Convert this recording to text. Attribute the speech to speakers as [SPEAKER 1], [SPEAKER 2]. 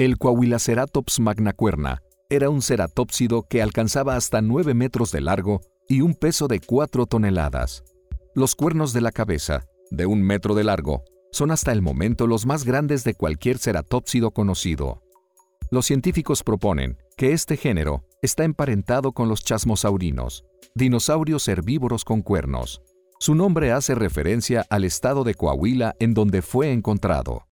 [SPEAKER 1] El Coahuilaceratops magnacuerna era un ceratópsido que alcanzaba hasta 9 metros de largo y un peso de 4 toneladas. Los cuernos de la cabeza, de un metro de largo, son hasta el momento los más grandes de cualquier ceratópsido conocido. Los científicos proponen que este género está emparentado con los chasmosaurinos, dinosaurios herbívoros con cuernos. Su nombre hace referencia al estado de Coahuila en donde fue encontrado.